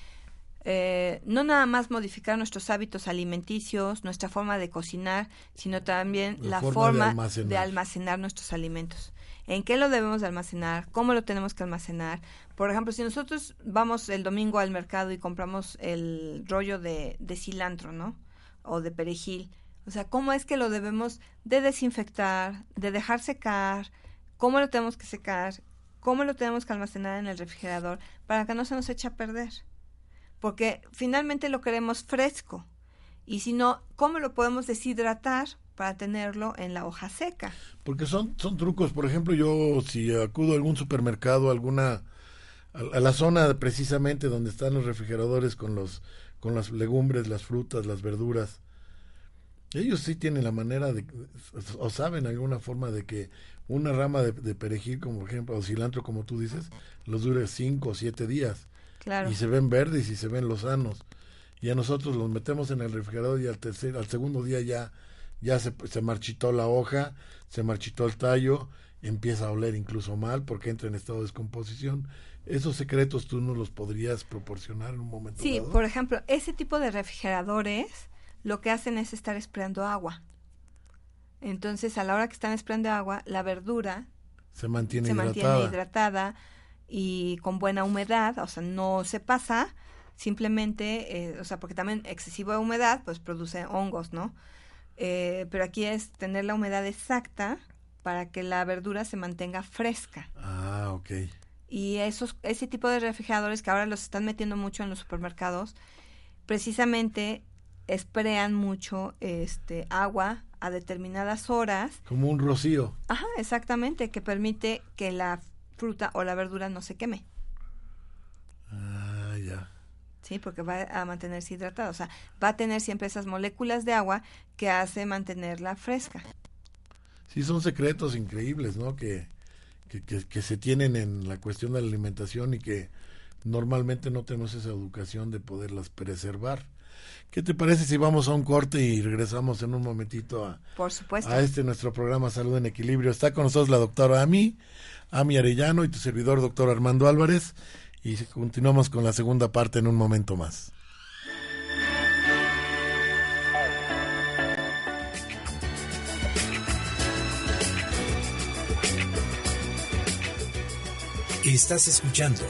eh, no nada más modificar nuestros hábitos alimenticios, nuestra forma de cocinar, sino también la, forma, de, almacenar. nuestros alimentos. ¿En qué lo debemos de almacenar? ¿Cómo lo tenemos que almacenar? Por ejemplo, si nosotros vamos el domingo al mercado y compramos el rollo de, de cilantro, ¿no? O de perejil. O sea, ¿cómo es que lo debemos de desinfectar, de dejar secar? ¿Cómo lo tenemos que secar? ¿Cómo lo tenemos que almacenar en el refrigerador para que no se nos eche a perder? porque finalmente lo queremos fresco. Y si no, ¿cómo lo podemos deshidratar para tenerlo en la hoja seca? Porque son, son trucos. Por ejemplo, yo si acudo a algún supermercado, alguna a, la zona precisamente donde están los refrigeradores con los con las legumbres, las frutas, las verduras, ellos sí tienen la manera de o saben alguna forma de que una rama de, de perejil, como por ejemplo, o cilantro, como tú dices, los dure cinco o siete días y se ven verdes y se ven lozanos. Y a nosotros los metemos en el refrigerador y al tercer, al segundo día ya, ya se, se marchitó la hoja, se marchitó el tallo, empieza a oler incluso mal porque entra en estado de descomposición. Esos secretos tú nos los podrías proporcionar en un momento Sí, por ejemplo, ese tipo de refrigeradores lo que hacen es estar esperando agua. Entonces, a la hora que están esperando agua, la verdura se mantiene se hidratada. mantiene hidratada y con buena humedad, o sea, no se pasa, simplemente, eh, o sea, porque también excesiva humedad, pues produce hongos, ¿no? Eh, pero aquí es tener la humedad exacta para que la verdura se mantenga fresca. Ah, ok. Y esos, ese tipo de refrigeradores que ahora los están metiendo mucho en los supermercados, precisamente esprean mucho este agua a determinadas horas. Como un rocío. Ajá, exactamente, que permite que la fruta o la verdura no se queme. Ah, ya. Sí, porque va a mantenerse hidratada. O sea, va a tener siempre esas moléculas de agua que hace mantenerla fresca. Sí, son secretos increíbles, ¿no? Que, que, que, se tienen en la cuestión de la alimentación y que normalmente no tenemos esa educación de poderlas preservar. ¿Qué te parece si vamos a un corte y regresamos en un momentito a, Por supuesto. a este nuestro programa Salud en Equilibrio? Está con nosotros la doctora Ami, Ami Arellano y tu servidor, doctor Armando Álvarez. Y continuamos con la segunda parte en un momento más. Estás escuchando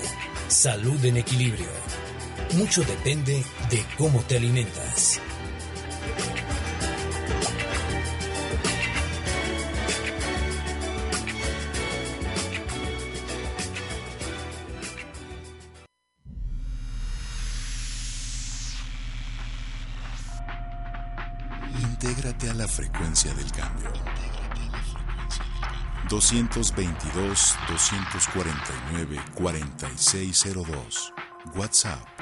Salud en Equilibrio. Mucho depende de cómo te alimentas. Intégrate a la frecuencia del cambio. 222 249 4602. WhatsApp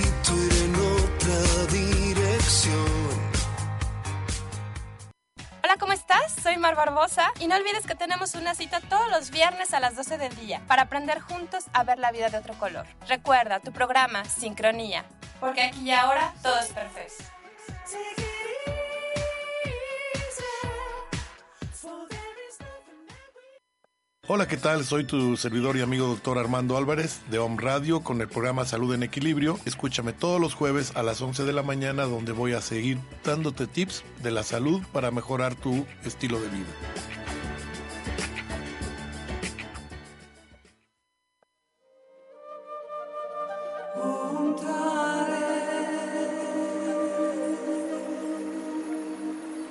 Barbosa y no olvides que tenemos una cita todos los viernes a las 12 del día para aprender juntos a ver la vida de otro color. Recuerda tu programa Sincronía, porque aquí y ahora todo es perfecto. Hola, ¿qué tal? Soy tu servidor y amigo doctor Armando Álvarez de Home Radio con el programa Salud en Equilibrio. Escúchame todos los jueves a las 11 de la mañana donde voy a seguir dándote tips de la salud para mejorar tu estilo de vida.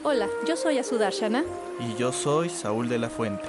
Hola, yo soy Asudarshana. Y yo soy Saúl de la Fuente.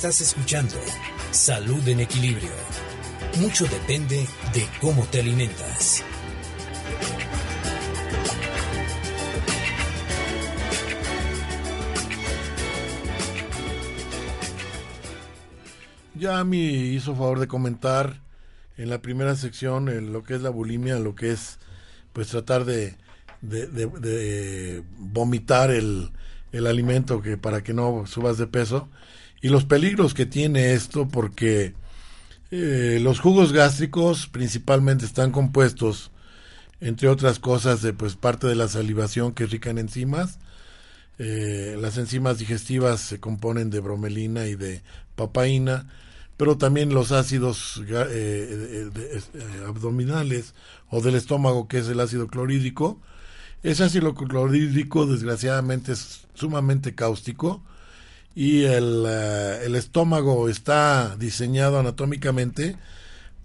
Estás escuchando Salud en Equilibrio. Mucho depende de cómo te alimentas. Ya me hizo favor de comentar en la primera sección en lo que es la bulimia, lo que es pues tratar de, de, de- de vomitar el, el alimento que para que no subas de peso y los peligros que tiene esto porque eh, los jugos gástricos principalmente están compuestos entre otras cosas de pues parte de la salivación que es rica en enzimas eh, las enzimas digestivas se componen de bromelina y de papaína, pero también los ácidos eh, abdominales o del estómago, que es el ácido clorhídrico. Ese ácido clorhídrico, desgraciadamente, es sumamente cáustico y el, eh, el estómago está diseñado anatómicamente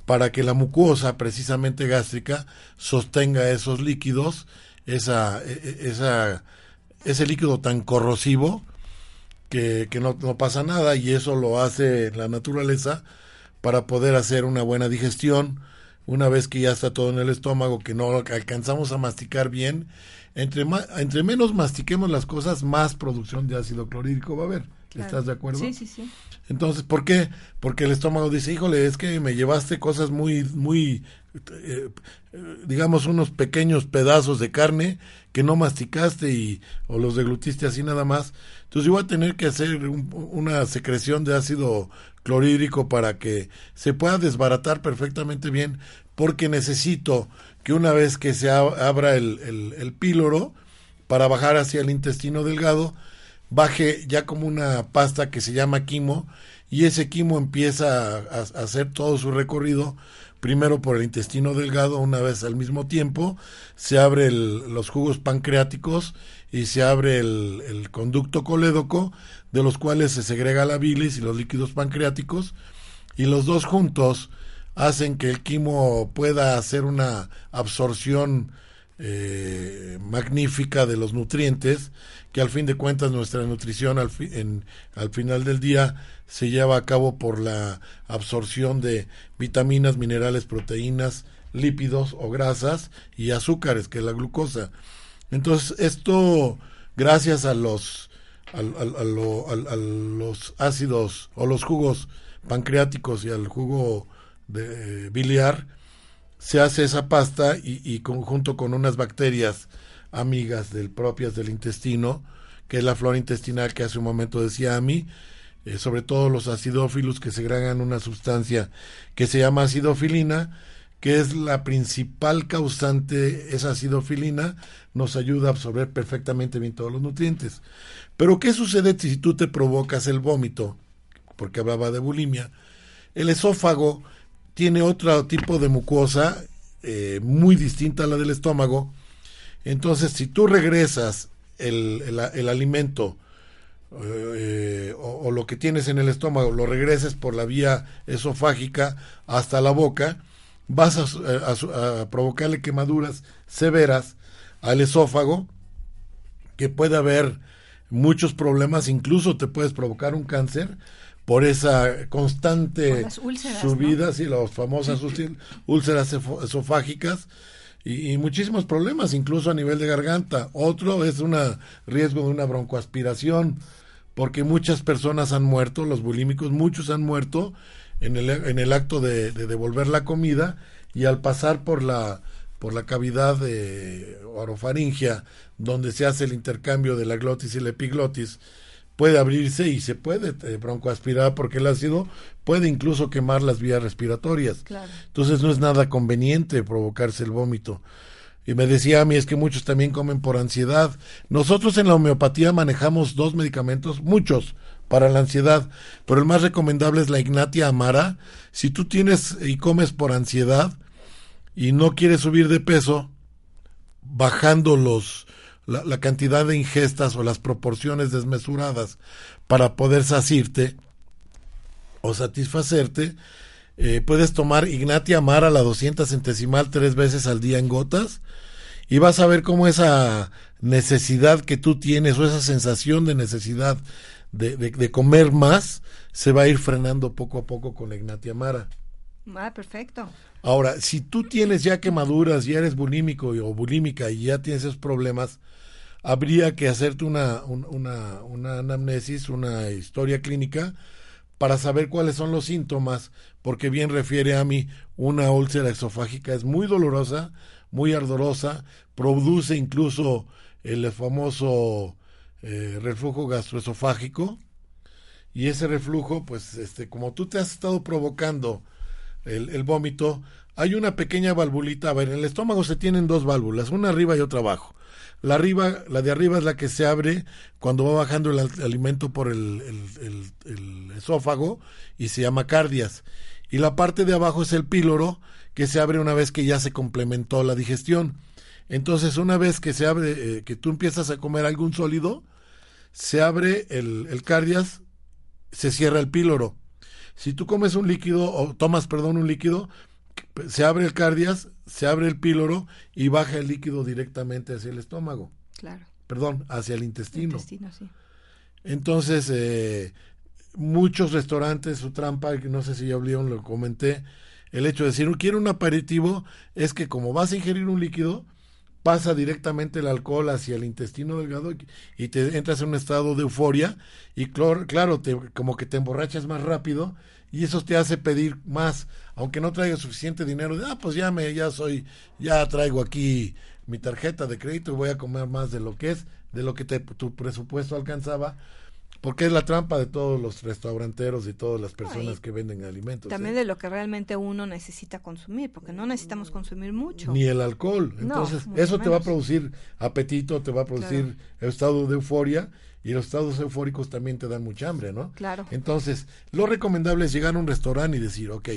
para que la mucosa, precisamente gástrica, sostenga esos líquidos, esa, e- e- esa, ese líquido tan corrosivo que, que no, no pasa nada y eso lo hace la naturaleza para poder hacer una buena digestión una vez que ya está todo en el estómago, que no alcanzamos a masticar bien. Entre, entre menos mastiquemos las cosas, más producción de ácido clorhídrico va a haber. Claro. ¿Estás de acuerdo? Sí, sí, sí. Entonces, ¿por qué? Porque el estómago dice, híjole, es que me llevaste cosas muy, muy, eh, digamos, unos pequeños pedazos de carne que no masticaste y, o los deglutiste así nada más. Entonces yo voy a tener que hacer un- una secreción de ácido clorhídrico para que se pueda desbaratar perfectamente bien, porque necesito que una vez que se ab- abra el, el, el píloro, para bajar hacia el intestino delgado, baje ya como una pasta que se llama quimo y ese quimo empieza a, hacer todo su recorrido primero por el intestino delgado una vez al mismo tiempo se abre los jugos pancreáticos y se abre el, el conducto colédoco de los cuales se segrega la bilis y los líquidos pancreáticos y los dos juntos hacen que el quimo pueda hacer una absorción eh, magnífica de los nutrientes, que al fin de cuentas nuestra nutrición al, al final del día se lleva a cabo por la absorción de vitaminas, minerales, proteínas, lípidos o grasas y azúcares, que es la glucosa. Entonces, esto, gracias a los, a a los ácidos o los jugos pancreáticos y al jugo de, biliar, se hace esa pasta y, y conjunto con unas bacterias amigas del propias del intestino, que es la flora intestinal que hace un momento decía a mí, eh, sobre todo los acidófilos que segregan una sustancia que se llama acidofilina, que es la principal causante, esa acidofilina, nos ayuda a absorber perfectamente bien todos los nutrientes. Pero ¿qué sucede si tú te provocas el vómito? Porque hablaba de bulimia. El esófago tiene otro tipo de mucosa eh, muy distinta a la del estómago. Entonces, si tú regresas el, alimento eh, o, lo que tienes en el estómago, lo regreses por la vía esofágica hasta la boca, vas a, provocarle quemaduras severas al esófago, que puede haber muchos problemas, incluso te puedes provocar un cáncer por esa constante subida, y las famosas úlceras esofágicas y, muchísimos problemas, incluso a nivel de garganta. Otro es un riesgo de una broncoaspiración, porque muchas personas han muerto, los bulímicos, muchos han muerto en el, en el acto de, devolver la comida y al pasar por la por la cavidad de orofaringia donde se hace el intercambio de la glotis y la epiglotis puede abrirse y se puede eh, broncoaspirar porque el ácido puede incluso quemar las vías respiratorias. Entonces no es nada conveniente provocarse el vómito. Y me decía a mí, es que muchos también comen por ansiedad. Nosotros en la homeopatía manejamos dos medicamentos, muchos, para la ansiedad, pero el más recomendable es la Ignatia Amara. Si tú tienes y comes por ansiedad y no quieres subir de peso, bajando los, la, cantidad de ingestas o las proporciones desmesuradas para poder sacirte o satisfacerte, eh, puedes tomar Ignatia Amara, la 200 centesimal, tres veces al día en gotas y vas a ver cómo esa necesidad que tú tienes o esa sensación de necesidad de, de, comer más se va a ir frenando poco a poco con la Ignatia Mara. Ah, perfecto. Ahora, si tú tienes ya quemaduras, ya eres bulímico o bulímica y ya tienes esos problemas, habría que hacerte una, una, una anamnesis, una historia clínica para saber cuáles son los síntomas, porque bien refiere a mí, una úlcera esofágica es muy dolorosa, muy ardorosa, produce incluso el famoso eh, reflujo gastroesofágico y ese reflujo, pues, este, como tú te has estado provocando el, el vómito, hay una pequeña valvulita. A ver, en el estómago se tienen dos válvulas, una arriba y otra abajo. La, arriba, la de arriba es la que se abre cuando va bajando el, alimento por el, el, esófago y se llama cardias. Y la parte de abajo es el píloro que se abre una vez que ya se complementó la digestión. Entonces, una vez que se abre, eh, que tú empiezas a comer algún sólido, se abre el cardias, se cierra el píloro. Si tú comes un líquido, o tomas, perdón, un líquido, se abre el cardias, se abre el píloro y baja el líquido directamente hacia el estómago. Claro. Perdón, hacia el intestino. intestino sí. Entonces, eh, muchos restaurantes, su trampa, no sé si ya León lo comenté, el hecho de decir, quiero un aperitivo, es que como vas a ingerir un líquido, pasa directamente el alcohol hacia el intestino delgado y, te entras en un estado de euforia y claro, te, como que te emborrachas más rápido y eso te hace pedir más, aunque no traigas suficiente dinero, ah, pues ya me, ya soy, ya traigo aquí mi tarjeta de crédito y voy a comer más de lo que es, de lo que te, tu presupuesto alcanzaba, porque es la trampa de todos los restauranteros y todas las personas que venden alimentos. También ¿eh? de lo que realmente uno necesita consumir, porque no necesitamos consumir mucho. Ni el alcohol. Entonces, eso te va a producir apetito, te va a producir estado de euforia y los estados eufóricos también te dan mucha hambre, ¿no? Claro. Entonces, lo recomendable es llegar a un restaurante y decir, ok,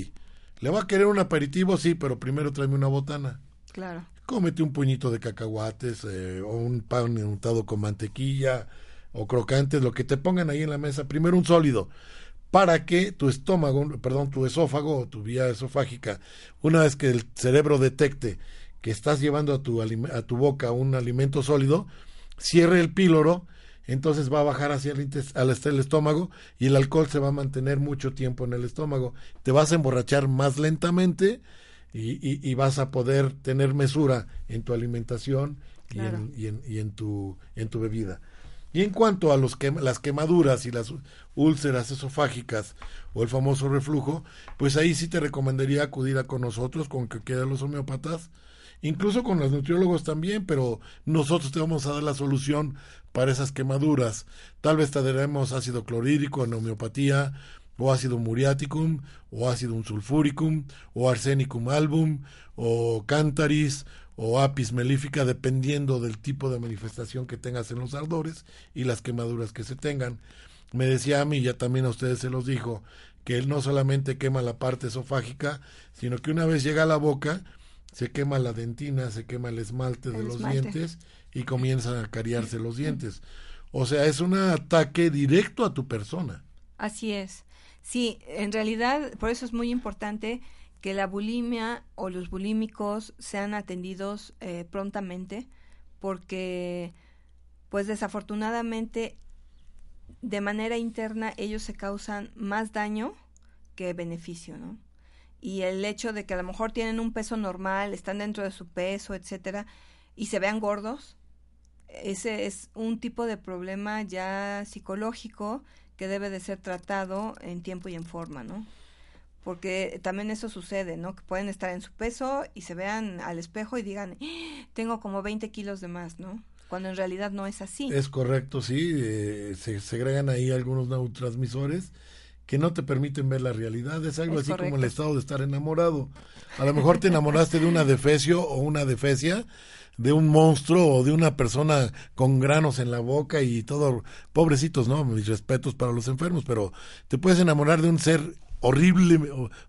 ¿le va a querer un aperitivo? Sí, pero primero tráeme una botana. Claro. Cómete un puñito de cacahuates eh, o un pan untado con mantequilla o crocantes, lo que te pongan ahí en la mesa, primero un sólido, para que tu estómago, perdón, tu esófago o tu vía esofágica, una vez que el cerebro detecte que estás llevando a tu, a tu boca un alimento sólido, cierre el píloro, entonces va a bajar hacia el, al el estómago y el alcohol se va a mantener mucho tiempo en el estómago. Te vas a emborrachar más lentamente y, y, vas a poder tener mesura en tu alimentación y, en, y, en, y en, tu, en tu bebida. Y en cuanto a los las quemaduras y las úlceras esofágicas o el famoso reflujo, pues ahí sí te recomendaría acudir a con nosotros, con que quedan los homeopatas, incluso con los nutriólogos también, pero nosotros te vamos a dar la solución para esas quemaduras. Tal vez te daremos ácido clorhídrico en homeopatía, o ácido muriaticum, o ácido sulfuricum, o arsenicum album, o cantaris, o apis melífica, dependiendo del tipo de manifestación que tengas en los ardores y las quemaduras que se tengan. Me decía a mí, ya también a ustedes se los dijo, que él no solamente quema la parte esofágica, sino que una vez llega a la boca, se quema la dentina, se quema el esmalte de los dientes y comienzan a cariarse los dientes. O sea, es un ataque directo a tu persona. Así es. Sí, en realidad, por eso es muy importante que la bulimia o los bulímicos sean atendidos eh, prontamente, porque, pues desafortunadamente, de manera interna ellos se causan más daño que beneficio, ¿no? Y el hecho de que a lo mejor tienen un peso normal, están dentro de su peso, etcétera, y se vean gordos, ese es un tipo de problema ya psicológico que debe de ser tratado en tiempo y en forma, ¿no? Porque también eso sucede, ¿no? Que pueden estar en su peso y se vean al espejo y digan, ¡Ah! tengo como 20 kilos de más, ¿no? Cuando en realidad no es así. Es correcto, sí. Eh, se segregan ahí algunos neurotransmisores que no te permiten ver la realidad. Es algo así como el estado de estar enamorado. A lo mejor te enamoraste de una defecio o una defecia de un monstruo o de una persona con granos en la boca y todo, pobrecitos, ¿no? Mis respetos para los enfermos, pero te puedes enamorar de un ser horrible,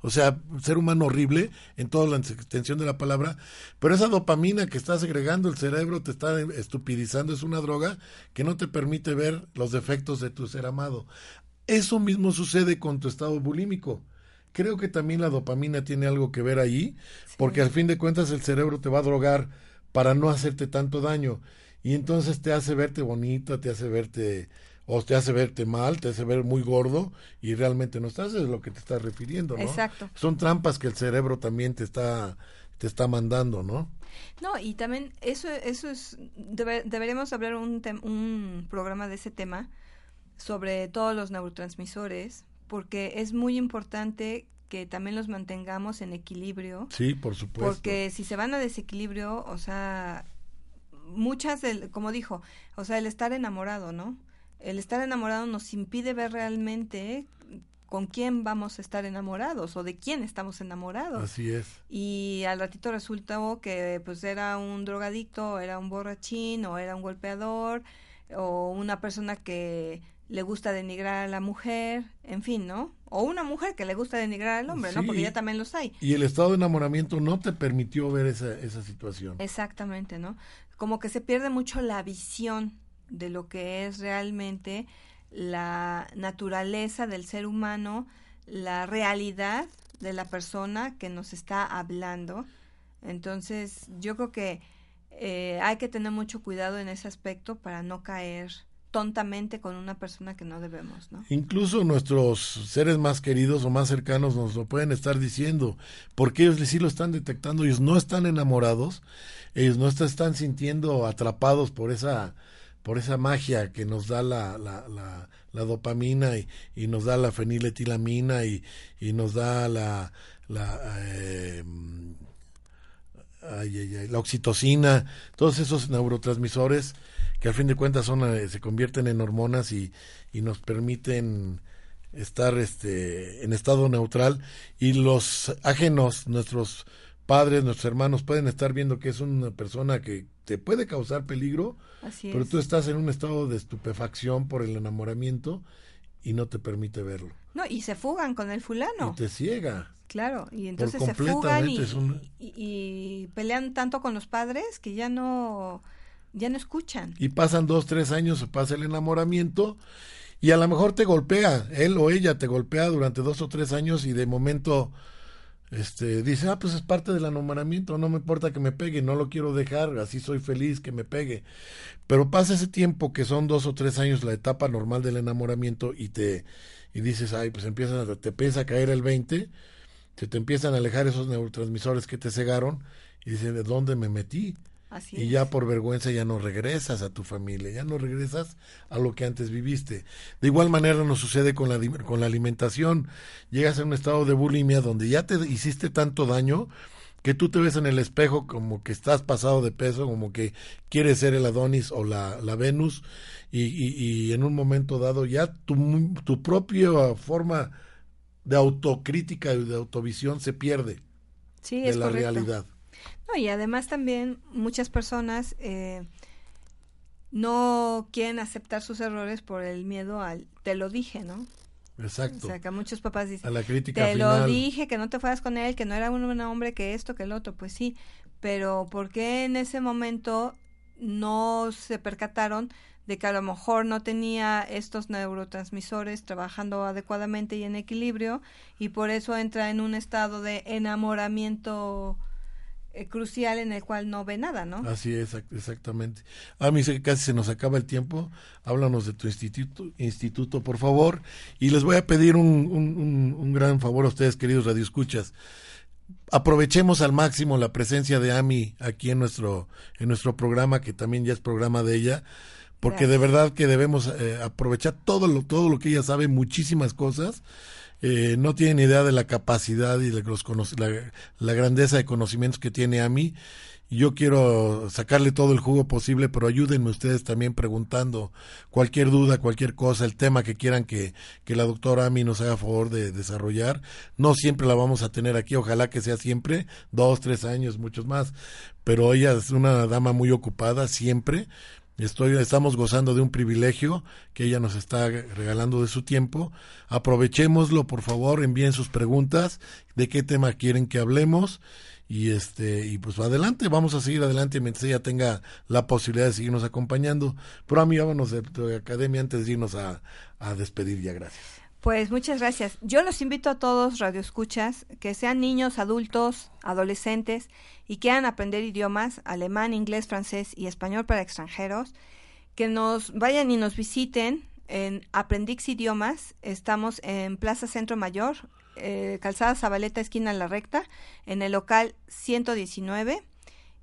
o, sea, ser humano horrible en toda la extensión de la palabra, pero esa dopamina que está segregando el cerebro te está estupidizando, es una droga que no te permite ver los defectos de tu ser amado. Eso mismo sucede con tu estado bulímico. Creo que también la dopamina tiene algo que ver ahí, porque al fin de cuentas el cerebro te va a drogar para no hacerte tanto daño. Y entonces te hace verte bonita, te hace verte o te hace verte mal, te hace ver muy gordo y realmente no estás, es lo que te estás refiriendo, ¿no? Exacto. Son trampas que el cerebro también te está te está mandando, ¿no? No, y también eso eso es deberíamos hablar un un programa de ese tema sobre todos los neurotransmisores porque es muy importante que también los mantengamos en equilibrio. Sí, por supuesto. Porque si se van a desequilibrio, o sea, muchas, del, como dijo, o sea, el estar enamorado, ¿no? El estar enamorado nos impide ver realmente con quién vamos a estar enamorados o de quién estamos enamorados. Así es. Y al ratito resultó que pues era un drogadicto, era un borrachín, o era un golpeador, o una persona que le gusta denigrar a la mujer, en fin, ¿no? O una mujer que le gusta denigrar al hombre, ¿no? Porque ya también los hay. Y el estado de enamoramiento no te permitió ver esa, esa situación. Exactamente, ¿no? Como que se pierde mucho la visión de lo que es realmente la naturaleza del ser humano, la realidad de la persona que nos está hablando. Entonces, yo creo que eh, hay que tener mucho cuidado en ese aspecto para no caer tontamente con una persona que no debemos, ¿no? Incluso nuestros seres más queridos o más cercanos nos lo pueden estar diciendo, porque ellos sí lo están detectando, ellos no están enamorados, ellos no están sintiendo atrapados por esa por esa magia que nos da la, la, la, dopamina y, nos da la feniletilamina y, y nos da la, la eh, la oxitocina, todos esos neurotransmisores que al fin de cuentas son eh, se convierten en hormonas y, y nos permiten estar este en estado neutral y los ajenos nuestros padres nuestros hermanos pueden estar viendo que es una persona que te puede causar peligro pero tú estás en un estado de estupefacción por el enamoramiento y no te permite verlo. No y se fugan con el fulano. Y te ciega. Claro, y entonces se fugan y, y, pelean tanto con los padres que ya no ya no escuchan. Y pasan dos, tres años, pasa el enamoramiento y a lo mejor te golpea, él o ella te golpea durante dos o tres años y de momento este dice, ah, pues es parte del enamoramiento, no me importa que me pegue, no lo quiero dejar, así soy feliz que me pegue. Pero pasa ese tiempo que son dos o tres años la etapa normal del enamoramiento y te y dices, ay, pues empiezan te empieza a caer el 20, se te empiezan a alejar esos neurotransmisores que te cegaron y dices, ¿de dónde me metí? Y ya por vergüenza ya no regresas a tu familia, ya no regresas a lo que antes viviste. De igual manera nos sucede con la, con la alimentación. Llegas a un estado de bulimia donde ya te hiciste tanto daño que tú te ves en el espejo como que estás pasado de peso, como que quieres ser el Adonis o la, la Venus y, y, y, en un momento dado ya tu, tu propia forma de autocrítica y de autovisión se pierde sí, de es la correcto. realidad. No, y además también muchas personas eh, no quieren aceptar sus errores por el miedo al te lo dije, ¿no? Exacto. O sea, que muchos papás dicen, a la crítica te final. lo dije, que no te fueras con él, que no era un buen hombre, que esto, que el otro, pues sí, pero ¿por qué en ese momento no se percataron de que a lo mejor no tenía estos neurotransmisores trabajando adecuadamente y en equilibrio y por eso entra en un estado de enamoramiento crucial en el cual no ve nada, ¿no? Así es, exact- exactamente. A mí se- casi se nos acaba el tiempo. Háblanos de tu instituto, instituto, por favor. Y les voy a pedir un, un- un- un gran favor a ustedes, queridos radioescuchas. Aprovechemos al máximo la presencia de Ami aquí en nuestro, en nuestro programa, que también ya es programa de ella, porque de verdad que debemos eh, aprovechar todo lo, todo lo que ella sabe, muchísimas cosas. Eh, no tienen idea de la capacidad y de los la, grandeza de conocimientos que tiene Ami. Yo quiero sacarle todo el jugo posible, pero ayúdenme ustedes también preguntando cualquier duda, cualquier cosa, el tema que quieran que, que la doctora Ami nos haga favor de desarrollar. No siempre la vamos a tener aquí, ojalá que sea siempre, dos, tres años, muchos más. Pero ella es una dama muy ocupada siempre. Estoy, estamos gozando de un privilegio que ella nos está regalando de su tiempo. Aprovechémoslo, por favor, envíen sus preguntas, de qué tema quieren que hablemos y este y pues adelante, vamos a seguir adelante mientras ella tenga la posibilidad de seguirnos acompañando. Pero a mí vámonos de, de academia antes de irnos a, a despedir ya, gracias. Pues muchas gracias. Yo los invito a todos, radioescuchas, que sean niños, adultos, adolescentes y quieran aprender idiomas, alemán, inglés, francés y español para extranjeros, que nos vayan y nos visiten en Aprendix Idiomas. Estamos en Plaza Centro Mayor, eh, Calzada Zabaleta, esquina La Recta, en el local 119.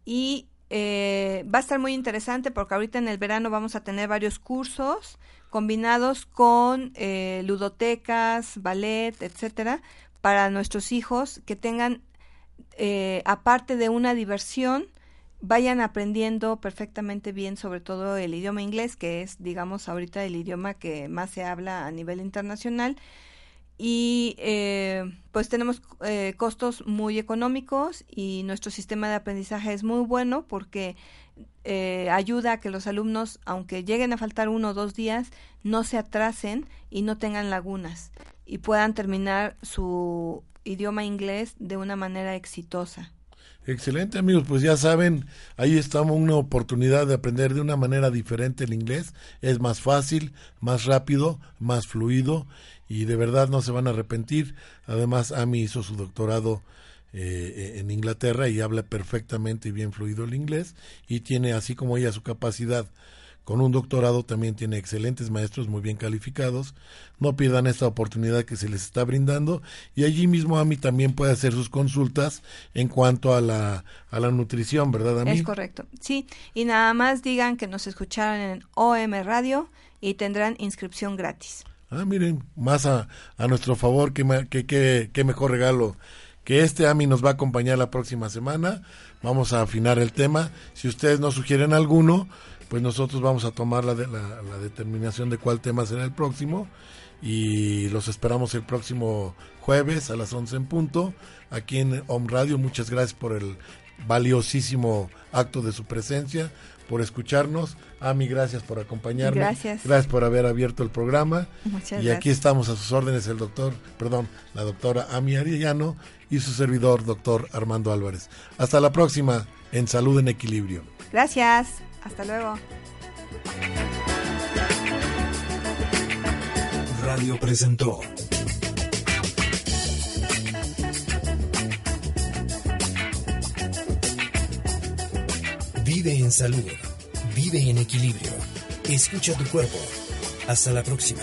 Y eh, va a estar muy interesante porque ahorita en el verano vamos a tener varios cursos combinados con eh, ludotecas, ballet, etcétera, para nuestros hijos que tengan, eh, aparte de una diversión, vayan aprendiendo perfectamente bien, sobre todo el idioma inglés, que es, digamos, ahorita el idioma que más se habla a nivel internacional. Y eh, pues tenemos eh, costos muy económicos y nuestro sistema de aprendizaje es muy bueno porque eh, ayuda a que los alumnos, aunque lleguen a faltar uno o dos días, no se atrasen y no tengan lagunas y puedan terminar su idioma inglés de una manera exitosa. Excelente amigos, pues ya saben, ahí estamos una oportunidad de aprender de una manera diferente el inglés. Es más fácil, más rápido, más fluido y de verdad no se van a arrepentir. Además, Ami hizo su doctorado eh, en Inglaterra y habla perfectamente y bien fluido el inglés y tiene así como ella su capacidad con un doctorado también tiene excelentes maestros muy bien calificados. No pierdan esta oportunidad que se les está brindando y allí mismo Ami también puede hacer sus consultas en cuanto a la, a la nutrición, ¿verdad Ami? Es correcto, sí. Y nada más digan que nos escucharon en OM Radio y tendrán inscripción gratis. Ah, miren, más a, a nuestro favor, qué, qué, qué mejor regalo que este AMI nos va a acompañar la próxima semana. Vamos a afinar el tema. Si ustedes nos sugieren alguno, pues nosotros vamos a tomar la, de- la, la determinación de cuál tema será el próximo. Y los esperamos el próximo jueves a las 11 en punto, aquí en Home Radio. Muchas gracias por el valiosísimo acto de su presencia, por escucharnos. Ami, gracias por acompañarme. Gracias. Gracias por haber abierto el programa. Muchas y aquí estamos a sus órdenes el doctor, perdón, la doctora Ami Arellano y su servidor, doctor Armando Álvarez. Hasta la próxima en Salud en Equilibrio. Gracias. Hasta luego. Radio presentó Vive en salud, vive en equilibrio. Escucha tu cuerpo. Hasta la próxima.